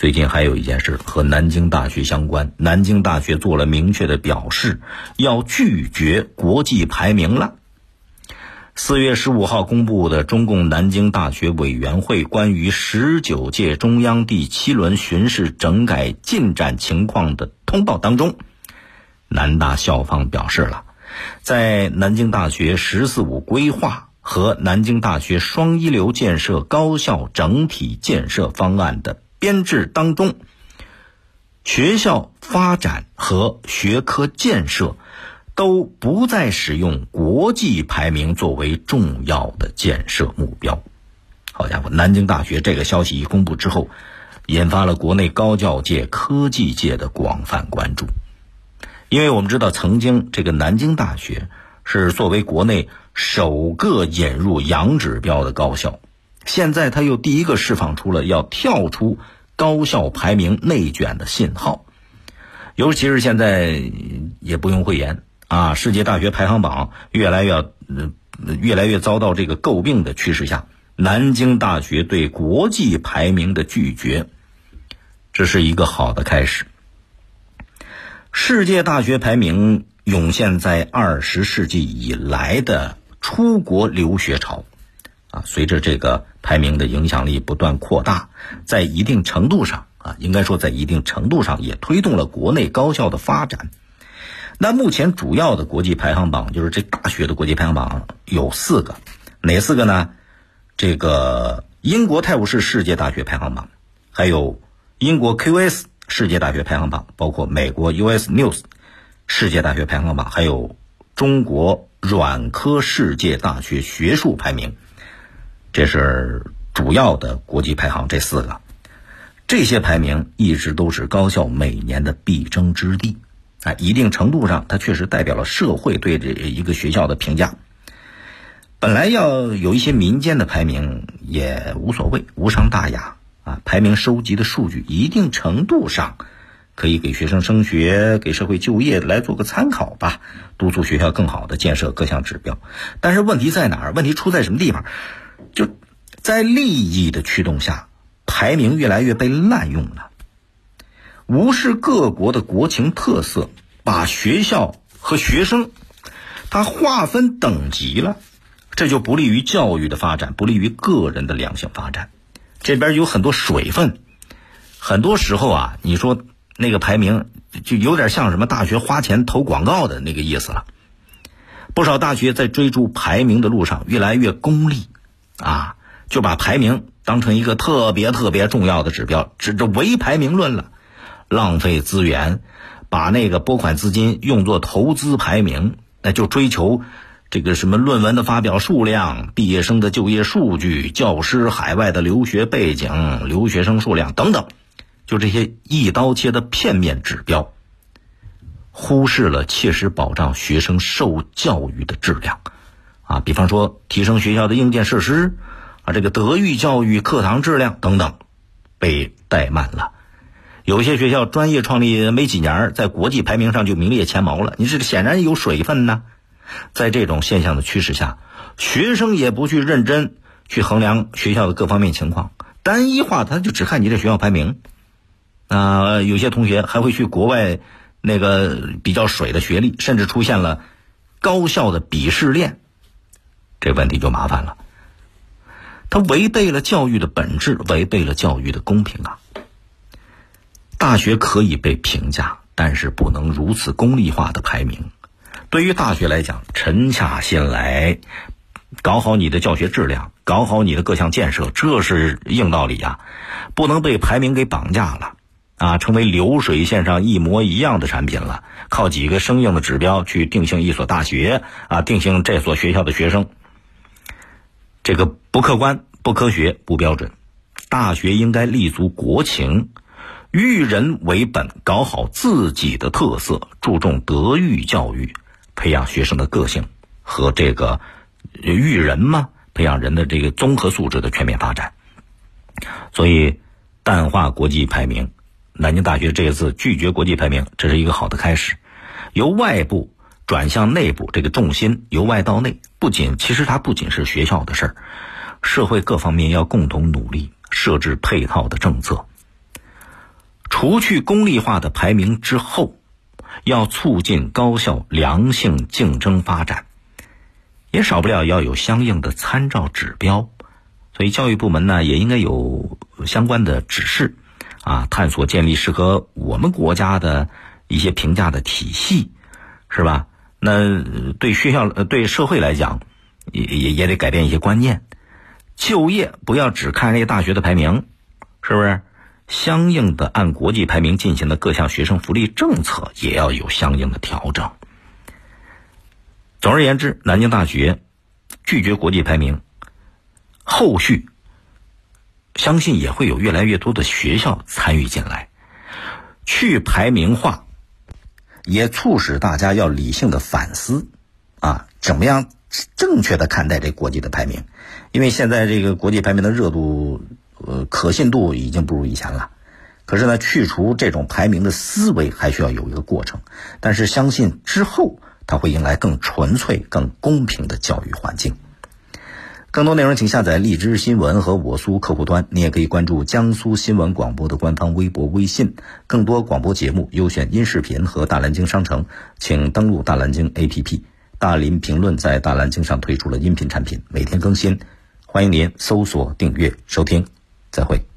最近还有一件事和南京大学相关，南京大学做了明确的表示，要拒绝国际排名了。四月十五号公布的中共南京大学委员会关于十九届中央第七轮巡视整改进展情况的通报当中，南大校方表示了，在南京大学“十四五”规划和南京大学双一流建设高校整体建设方案的。编制当中，学校发展和学科建设都不再使用国际排名作为重要的建设目标。好家伙，南京大学这个消息一公布之后，引发了国内高教界、科技界的广泛关注。因为我们知道，曾经这个南京大学是作为国内首个引入洋指标的高校。现在他又第一个释放出了要跳出高校排名内卷的信号，尤其是现在也不用讳言啊，世界大学排行榜越来越越来越遭到这个诟病的趋势下，南京大学对国际排名的拒绝，这是一个好的开始。世界大学排名涌现在二十世纪以来的出国留学潮。啊，随着这个排名的影响力不断扩大，在一定程度上啊，应该说在一定程度上也推动了国内高校的发展。那目前主要的国际排行榜，就是这大学的国际排行榜有四个，哪四个呢？这个英国泰晤士世界大学排行榜，还有英国 QS 世界大学排行榜，包括美国 US News 世界大学排行榜，还有中国软科世界大学学术排名。这是主要的国际排行，这四个，这些排名一直都是高校每年的必争之地。哎，一定程度上，它确实代表了社会对这一个学校的评价。本来要有一些民间的排名也无所谓，无伤大雅啊。排名收集的数据，一定程度上可以给学生升学、给社会就业来做个参考吧，督促学校更好的建设各项指标。但是问题在哪儿？问题出在什么地方？就在利益的驱动下，排名越来越被滥用了，无视各国的国情特色，把学校和学生他划分等级了，这就不利于教育的发展，不利于个人的良性发展。这边有很多水分，很多时候啊，你说那个排名就有点像什么大学花钱投广告的那个意思了。不少大学在追逐排名的路上越来越功利。啊，就把排名当成一个特别特别重要的指标，指着唯排名论了，浪费资源，把那个拨款资金用作投资排名，那就追求这个什么论文的发表数量、毕业生的就业数据、教师海外的留学背景、留学生数量等等，就这些一刀切的片面指标，忽视了切实保障学生受教育的质量。啊，比方说提升学校的硬件设施，啊，这个德育教育课堂质量等等，被怠慢了。有些学校专业创立没几年，在国际排名上就名列前茅了。你这显然有水分呢。在这种现象的驱使下，学生也不去认真去衡量学校的各方面情况，单一化，他就只看你这学校排名。啊，有些同学还会去国外那个比较水的学历，甚至出现了高校的鄙视链。这问题就麻烦了，它违背了教育的本质，违背了教育的公平啊！大学可以被评价，但是不能如此功利化的排名。对于大学来讲，沉下心来，搞好你的教学质量，搞好你的各项建设，这是硬道理呀！不能被排名给绑架了啊，成为流水线上一模一样的产品了，靠几个生硬的指标去定性一所大学啊，定性这所学校的学生。这个不客观、不科学、不标准。大学应该立足国情，育人为本，搞好自己的特色，注重德育教育，培养学生的个性和这个育人嘛，培养人的这个综合素质的全面发展。所以，淡化国际排名，南京大学这一次拒绝国际排名，这是一个好的开始，由外部。转向内部，这个重心由外到内，不仅其实它不仅是学校的事儿，社会各方面要共同努力，设置配套的政策。除去功利化的排名之后，要促进高校良性竞争发展，也少不了要有相应的参照指标。所以教育部门呢，也应该有相关的指示，啊，探索建立适合我们国家的一些评价的体系，是吧？那对学校、呃对社会来讲，也也也得改变一些观念。就业不要只看这个大学的排名，是不是？相应的按国际排名进行的各项学生福利政策也要有相应的调整。总而言之，南京大学拒绝国际排名。后续，相信也会有越来越多的学校参与进来，去排名化，也促使大家要理性的反思，啊，怎么样正确的看待这国际的排名？因为现在这个国际排名的热度，呃，可信度已经不如以前了。可是呢，去除这种排名的思维还需要有一个过程，但是相信之后它会迎来更纯粹、更公平的教育环境。更多内容，请下载荔枝新闻和我苏客户端。你也可以关注江苏新闻广播的官方微博、微信。更多广播节目、优选音视频和大蓝鲸商城，请登录大蓝鲸 APP。大林评论在大蓝鲸上推出了音频产品，每天更新，欢迎您搜索订阅收听。再会。